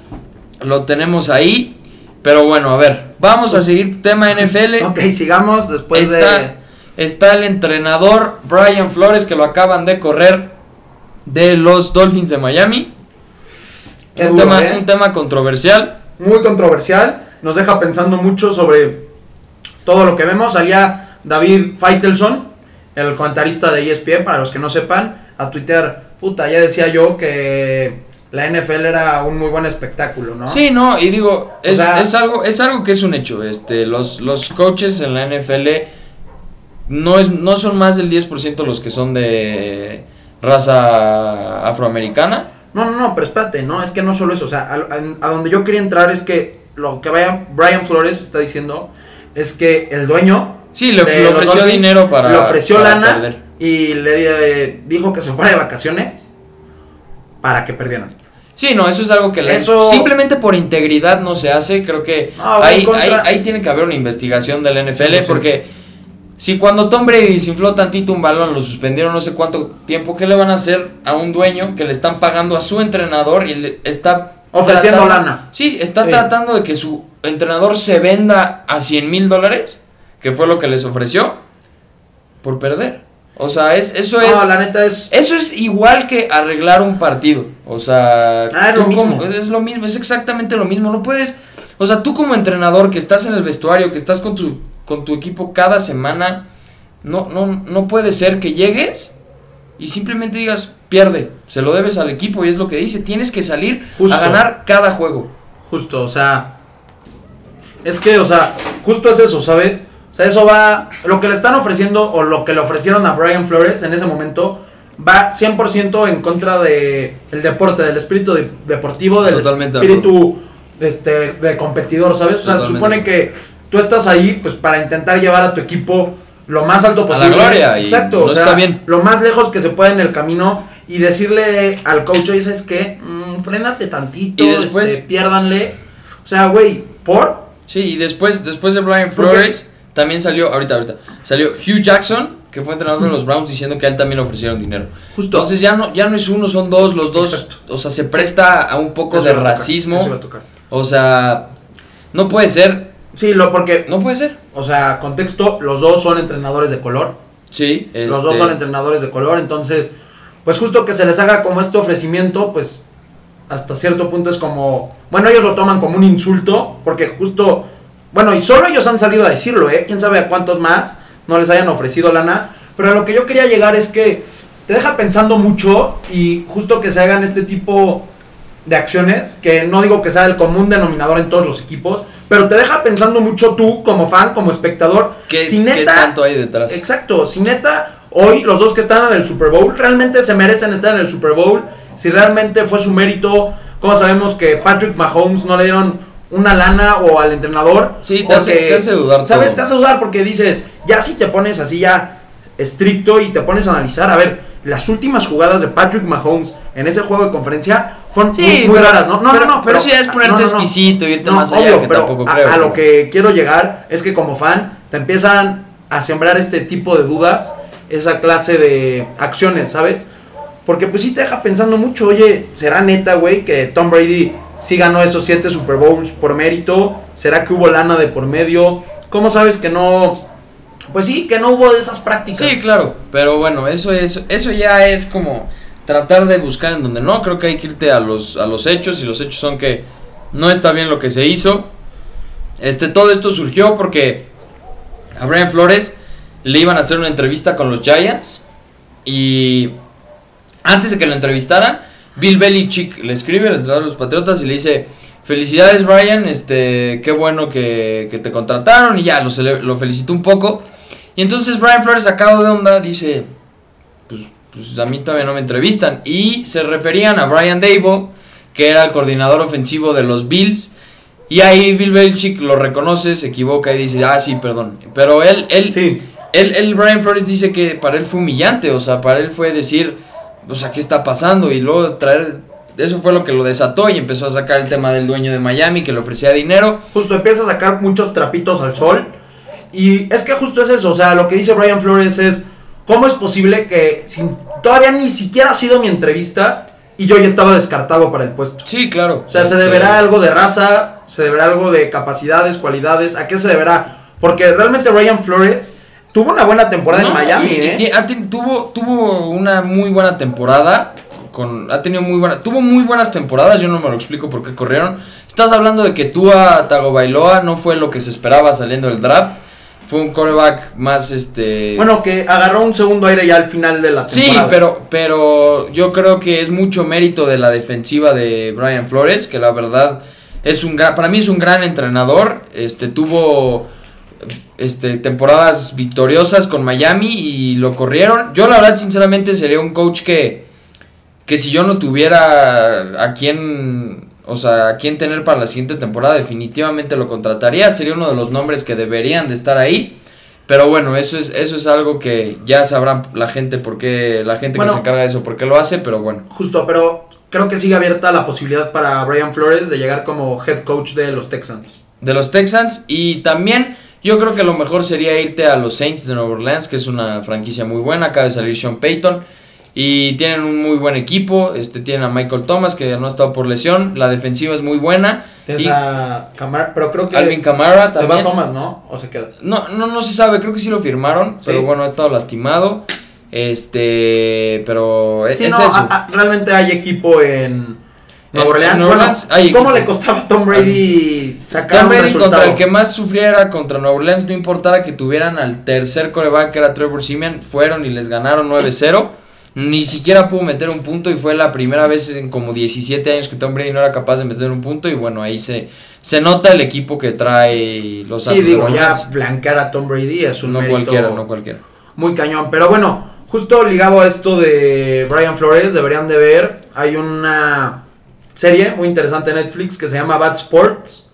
Lo tenemos ahí. Pero bueno, a ver, vamos a seguir tema NFL. Ok, sigamos después está, de. está el entrenador Brian Flores, que lo acaban de correr de los Dolphins de Miami. Qué Un, duro, tema, ¿eh? un tema controversial. Muy controversial. Nos deja pensando mucho sobre todo lo que vemos. Salía David Feitelson, el comentarista de ESPN, para los que no sepan, a tuitear. Puta, ya decía yo que la NFL era un muy buen espectáculo, ¿no? Sí, no, y digo, es, sea- es algo, es algo que es un hecho. Este, los, los coaches en la NFL no, es, no son más del 10% los que son de raza afroamericana. No, no, no, pero espérate, no, es que no solo eso, o sea, a, a- a donde yo quería entrar es que lo que vaya Brian Flores está diciendo es que el dueño Sí, le, ofreció Dolphins dinero para. le ofreció para lana perder. y le eh, dijo que se fuera de vacaciones para que perdieran. Sí, no, eso es algo que le- Eso- simplemente por integridad no se hace. Creo que No, ahí, contra- ahí- ahí tiene que haber una investigación del NFL 100%. porque si cuando Tom Brady desinfló tantito un balón, lo suspendieron no sé cuánto tiempo, ¿qué le van a hacer a un dueño que le están pagando a su entrenador y le está Ofreciendo tratando- lana. Sí, está Sí. tratando de que su entrenador se venda a 100 mil dólares, que fue lo que les ofreció, por perder. O sea, es, eso es... No, la neta es. Eso es igual que arreglar un partido. O sea, Ah, es lo mismo. como- es lo mismo, es exactamente lo mismo. No puedes, o sea, tú como entrenador que estás en el vestuario, que estás con tu, con tu equipo cada semana, no, no, no puede ser que llegues y simplemente digas, pierde, se lo debes al equipo y es lo que dice, tienes que salir Justo. a ganar cada juego. Justo, o sea. Es que, o sea, justo es eso, ¿sabes? O sea, eso va. Lo que le están ofreciendo o lo que le ofrecieron a Brian Flores en ese momento va 100% en contra de el deporte, del espíritu de- deportivo, del Totalmente de espíritu este, de competidor, ¿sabes? O sea, se supone que tú estás ahí pues para intentar llevar a tu equipo lo más alto la posible. gloria, y Exacto, no o sea, está bien. lo más lejos que se pueda en el camino y decirle al coach, oye, ¿sabes qué? Mm, frénate tantito, Y después- este, piérdanle. O sea, güey, ¿por? Sí, y después, después de Brian. Flores, también salió, ahorita, ahorita, salió Hugh Jackson, que fue entrenador de los Browns, diciendo que a él también le ofrecieron dinero. Justo. Entonces ya no, ya no es uno, son dos, los dos, Exacto. o sea, se presta a un poco Eso de a racismo. a tocar. O sea, no puede ser, Sí, lo porque, no puede ser. o sea, contexto, los dos son entrenadores de color. Sí, Los dos este, son entrenadores de color, entonces, pues justo que se les haga como este ofrecimiento, pues hasta cierto punto es como, bueno, ellos lo toman como un insulto, porque justo, bueno, y solo ellos han salido a decirlo, ¿eh? Quién sabe a cuántos más no les hayan ofrecido lana, pero a lo que yo quería llegar es que te deja pensando mucho y justo que se hagan este tipo de acciones, que no digo que sea el común denominador en todos los equipos, pero te deja pensando mucho tú como fan, como espectador, ¿Qué, si qué neta tanto hay detrás? Exacto, si neta, hoy los dos que están en el Super Bowl realmente se merecen estar en el Super Bowl, si realmente fue su mérito, como sabemos que Patrick Mahomes no le dieron una lana o al entrenador. Sí, te hace- porque, te hace dudar ¿Sabes? todo. Te hace dudar porque dices, ya si te pones así ya estricto y te pones a analizar, a ver, las últimas jugadas de Patrick Mahomes en ese juego de conferencia fueron Sí, muy, muy pero- raras, ¿no? No, pero- no, no. pero es ponerte no, no, no. exquisito, irte más allá, obvio, que pero tampoco a, creo. a lo que quiero llegar es que como fan te empiezan a sembrar este tipo de dudas, esa clase de acciones, ¿sabes? Porque pues sí te deja pensando mucho, oye, ¿será neta, güey, que Tom Brady sí ganó esos siete Super Bowls por mérito? ¿Será que hubo lana de por medio? ¿Cómo sabes que no? Pues sí, que no hubo de esas prácticas. Sí, claro, pero bueno, eso es eso ya es como tratar de buscar en donde no, creo que hay que irte a los a los hechos y los hechos son que no está bien lo que se hizo. Este todo esto surgió porque a Brian Flores le iban a hacer una entrevista con los Giants y antes de que lo entrevistaran, Bill Belichick le escribe, entrenador de los Patriotas y le dice, "Felicidades Brian, este, qué bueno que, que te contrataron" y ya lo, lo felicitó un poco. Y entonces Brian Flores, sacado de onda, dice, pues, pues a mí todavía no me entrevistan. Y se referían a Brian Dable, que era el coordinador ofensivo de los Bills. Y ahí Bill Belichick lo reconoce, se equivoca y dice, ah, sí, perdón. Pero él, él, Sí. él, él, Brian Flores dice que para él fue humillante, o sea, para él fue decir, o sea, ¿qué está pasando? Y luego traer, eso fue lo que lo desató y empezó a sacar el tema del dueño de Miami que le ofrecía dinero. justo empieza a sacar muchos trapitos al sol. Y es que justo es eso, o sea, lo que dice Brian Flores es, ¿cómo es posible que sin, todavía ni siquiera ha sido mi entrevista y yo ya estaba descartado para el puesto? Sí, claro. O sea, se Este, deberá algo de raza, se deberá algo de capacidades, cualidades, ¿a qué se deberá? Porque realmente Brian Flores tuvo una buena temporada en Miami, y- ¿eh? tuvo, tuvo una muy buena temporada. Con, ha tenido muy buena, tuvo muy buenas temporadas. Yo no me lo explico por qué corrieron. Estás hablando de que Tua Tagovailoa no fue lo que se esperaba saliendo del draft. Fue un coreback más este. Bueno, que agarró un segundo aire ya al final de la Sí, temporada. pero, pero yo creo que es mucho mérito de la defensiva de Brian Flores, que la verdad es un gran, para mí es un gran entrenador. Este tuvo este temporadas victoriosas con Miami y lo corrieron. Yo la verdad sinceramente sería un coach que que si yo no tuviera a quién, o sea, quién tener para la siguiente temporada, definitivamente lo contrataría. Sería uno de los nombres que deberían de estar ahí. Pero bueno, eso es, eso es algo que ya sabrán la gente por qué, la gente Bueno. que se encarga de eso, por qué lo hace, pero bueno. Justo, pero creo que sigue abierta la posibilidad para Brian Flores de llegar como head coach de los Texans. De los Texans y también yo creo que lo mejor sería irte a los Saints de Nueva Orleans, que es una franquicia muy buena, acaba de salir Sean Payton. Y tienen un muy buen equipo. Este, tienen a Michael Thomas, que no ha estado por lesión. La defensiva es muy buena. Tienes Y a Camara, pero creo que Alvin Kamara se va. Thomas, ¿no? O se queda. No, no, no se sabe, creo que sí lo firmaron, Sí. pero bueno, ha estado lastimado. Este, pero es, Sí, es no, eso. a- a- realmente hay equipo en Nueva Orleans. Bueno, hay pues, ¿cómo le costaba a Tom Brady sacar Tom un Brady contra resultado? el que más sufriera contra Nueva Orleans, no importara que tuvieran al tercer coreback que era Trevor Simeon, fueron y les ganaron 9-0. Ni siquiera pudo meter un punto y fue la primera vez en como 17 años que Tom Brady no era capaz de meter un punto y bueno, ahí se, se nota el equipo que trae los Sí, digo, ya blanquear a Tom Brady es un No mérito cualquiera, no cualquiera. muy cañón. Pero bueno, justo ligado a esto de Brian Flores, deberían de ver, hay una serie muy interesante en Netflix que se llama Bad Sports.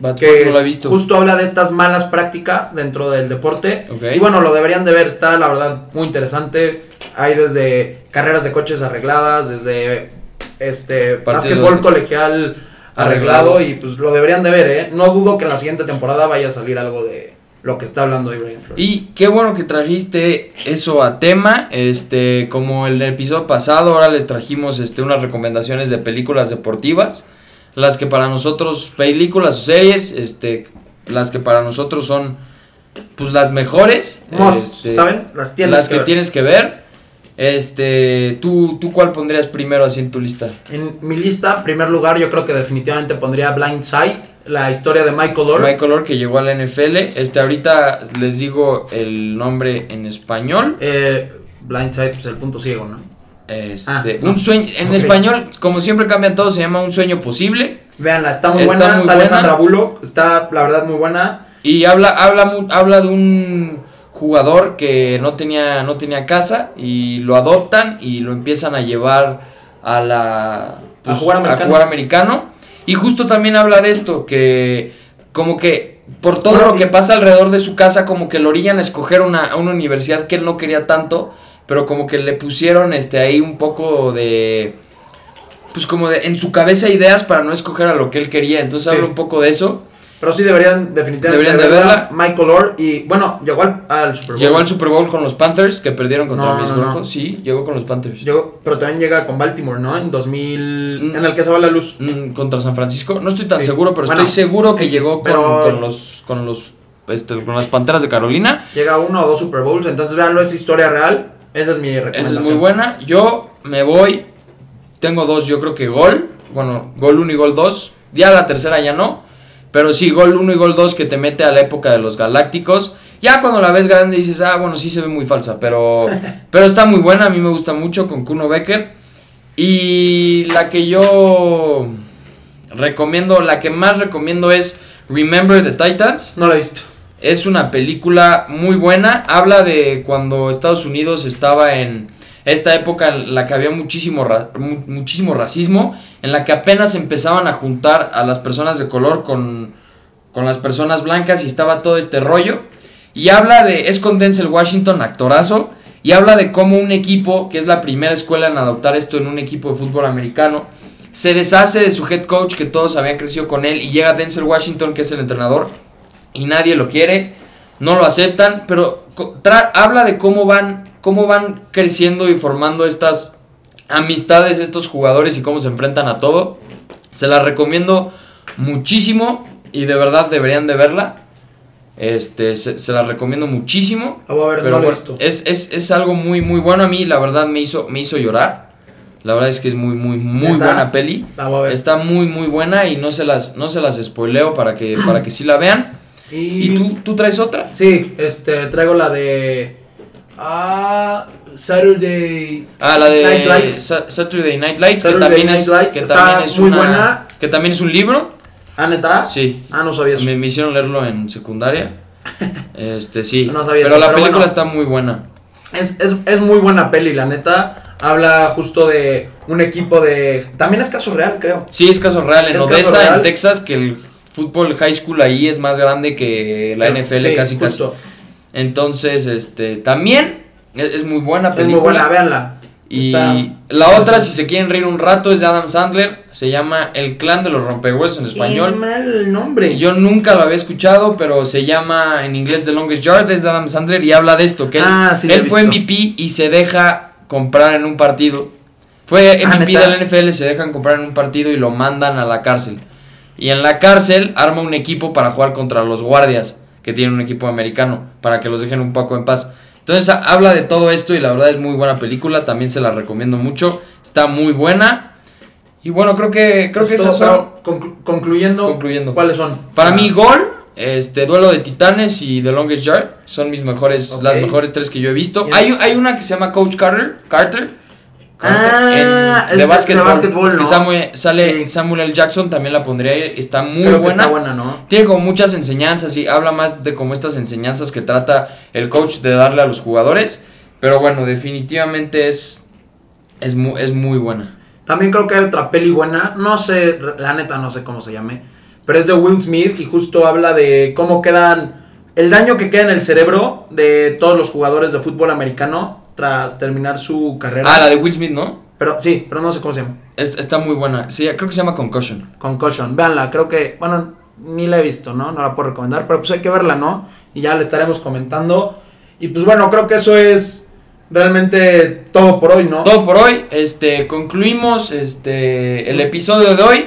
Bad que Sports no lo he visto. justo habla de estas malas prácticas dentro del deporte. Y bueno, lo deberían de ver, está la verdad muy interesante. Hay desde carreras de coches arregladas, desde este básquetbol de- colegial Arreglado. arreglado y pues lo deberían de ver, ¿eh? No dudo que en la siguiente temporada vaya a salir algo de lo que está hablando Brian Flores. Y qué bueno que trajiste eso a tema. Este, como el episodio pasado, ahora les trajimos este, unas recomendaciones de películas deportivas. Las que para nosotros, películas o series, este, las que para nosotros son pues las mejores. Este, ¿saben? Las que, tienes que ver. Este, ¿tú, ¿tú cuál pondrías primero así en tu lista? En mi lista, en primer lugar, yo creo que definitivamente pondría Blind Side, la historia de Michael Orr. Michael Orr que llegó a la NFL. Este, ahorita les digo el nombre en español. Eh, Blind Side, pues el punto ciego, ¿no? Este, Ah, no. un sueño, en español, como siempre cambian todo, se llama Un sueño posible. Veanla, está muy Está buena, muy sale buena. Sandra Bullock, está la verdad muy buena. Y habla, habla, habla de un jugador que no tenía, no tenía casa y lo adoptan y lo empiezan a llevar a la pues, A jugar americano. jugar americano. Y justo también habla de esto, que como que por todo lo que pasa alrededor de su casa, como que lo orillan a escoger una, una universidad que él no quería tanto, pero como que le pusieron este ahí un poco de pues como de en su cabeza ideas para no escoger a lo que él quería. Entonces Sí. habla un poco de eso. Pero sí deberían definitivamente Deberían de verla. Michael Orr y bueno, llegó al, al Super Bowl. Llegó al Super Bowl con los Panthers, que perdieron contra No, mis no. Sí, llegó con los Panthers. Llegó- pero también llega con Baltimore, ¿no? En 2000, Mm. en el que se va la luz. Mm, contra San Francisco. No estoy tan Sí. seguro, pero Bueno, estoy seguro que llegó con, los con los este, con las Panteras de Carolina. Llega a uno o dos Super Bowls, entonces véanlo, es historia real. Esa es mi Esa recomendación. es muy buena. Yo me voy. Tengo dos, yo creo que gol. Bueno, gol 1 y gol 2. Ya la tercera ya no. Pero sí, gol 1 y gol 2 que te mete a la época de los Galácticos. Ya cuando la ves grande dices, ah, bueno, sí se ve muy falsa. Pero, pero está muy buena. A mí me gusta mucho con Kuno Becker. Y la que yo recomiendo, la que más recomiendo es Remember the Titans. No la he visto. Es una película muy buena. Habla de cuando Estados Unidos estaba en esta época en la que había muchísimo, muchísimo racismo, en la que apenas empezaban a juntar a las personas de color con, con las personas blancas y estaba todo este rollo. Y habla de, es con Denzel Washington, actorazo, y habla de cómo un equipo, que es la primera escuela en adoptar esto en un equipo de fútbol americano, se deshace de su head coach, que todos habían crecido con él, y llega Denzel Washington, que es el entrenador, y nadie lo quiere, no lo aceptan, pero habla de cómo van, cómo van creciendo y formando estas amistades estos jugadores y cómo se enfrentan a todo. Se la recomiendo muchísimo y de verdad deberían de verla. Este, se, se la recomiendo muchísimo. La voy a ver, Pero no bueno, es, es, es algo muy, muy bueno a mí, la verdad me hizo, me hizo llorar. La verdad es que es muy, muy, muy ¿Neta? buena peli. La voy a ver. Está muy, muy buena y no se las, no se las spoileo para que, para que sí la vean. Y, ¿Y tú, tú traes otra? Sí, este, traigo la de. Ah, Saturday. Ah, la de Night Lights. Sa- Saturday Night Lights, Saturday que también Night es, Lights, que está también es muy una- buena. que también es un libro. Ah, neta. Sí. Ah, no sabía eso. Me, me hicieron leerlo en secundaria. Este, sí. No sabía pero eso, la pero película bueno. está muy buena. Es, es, es muy buena peli, la neta. Habla justo de un equipo de. También es caso real, creo. Sí, es caso real. En Odessa, real. en Texas, que el fútbol high school ahí es más grande que la NFL Sí, casi casi. Entonces, este, también es, es muy buena Es película. muy buena, véanla. Y Está- la otra, si se quieren reír un rato, es de Adam Sandler. Se llama El clan de los rompehuesos en Qué español. mal el nombre. Yo nunca lo había escuchado, pero se llama en inglés The Longest Yard, es de Adam Sandler y habla de esto, que él, Ah, sí, él fue. MVP y se deja comprar en un partido. Fue Ah, MVP ¿neta? del NFL, se dejan comprar en un partido y lo mandan a la cárcel. Y en la cárcel arma un equipo para jugar contra los guardias, que tienen un equipo americano, para que los dejen un poco en paz. Entonces habla de todo esto y la verdad es muy buena película, también se la recomiendo mucho, está muy buena. Y bueno, creo que creo que Pues esas son conclu- concluyendo, Concluyendo. ¿cuáles son? para Ah, mí Gol, este Duelo de Titanes y The Longest Yard son mis mejores las mejores tres que yo he visto. Hay, hay una que se llama Coach Carter, Carter. Ah, en- de básquetbol, de básquetbol, que ¿no? Samuel- sale Sí. Samuel L. Jackson, también la pondría ahí, está muy creo buena. está buena, ¿no? Tiene como muchas enseñanzas y habla más de como estas enseñanzas que trata el coach de darle a los jugadores. Pero bueno, definitivamente es, es, mu- es muy buena. También creo que hay otra peli buena, no sé, la neta no sé cómo se llame, pero es de Will Smith y justo habla de cómo quedan, el daño que queda en el cerebro de todos los jugadores de fútbol americano tras terminar su carrera. Ah, la de Will Smith, ¿no? Pero sí, pero no sé cómo se llama. Es- está muy buena. Sí, creo que se llama Concussion. Concussion, véanla, creo que, bueno, ni la he visto, ¿no? No la puedo recomendar, pero pues hay que verla, ¿no? Y ya le estaremos comentando. Y pues bueno, creo que eso es realmente todo por hoy, ¿no? Todo por hoy. Este, concluimos este, el episodio de hoy.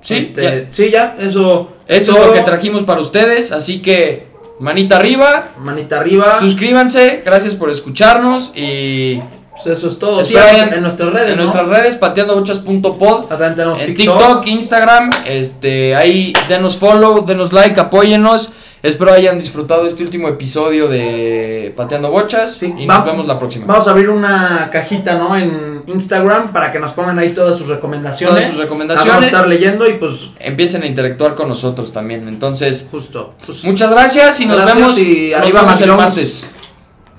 Sí, Este, ya. sí, ya, eso. eso es lo que trajimos para ustedes. Así que, manita arriba. Manita arriba. Suscríbanse, gracias por escucharnos y Pues eso es todo. Hayan- en nuestras redes, en ¿no? nuestras redes pateandobochas.pod, Ah, en TikTok. TikTok, Instagram, este, ahí denos follow, denos like, apóyennos. Espero hayan disfrutado este último episodio de Pateando Bochas Sí, y va- nos vemos la próxima. Vamos a abrir una cajita, ¿no? En Instagram para que nos pongan ahí todas sus recomendaciones. Todas sus recomendaciones. Vamos a estar leyendo y pues Empiecen a interactuar con nosotros también. Entonces, justo. Pues, muchas gracias y nos Gracias vemos, y nos arriba vemos el martes.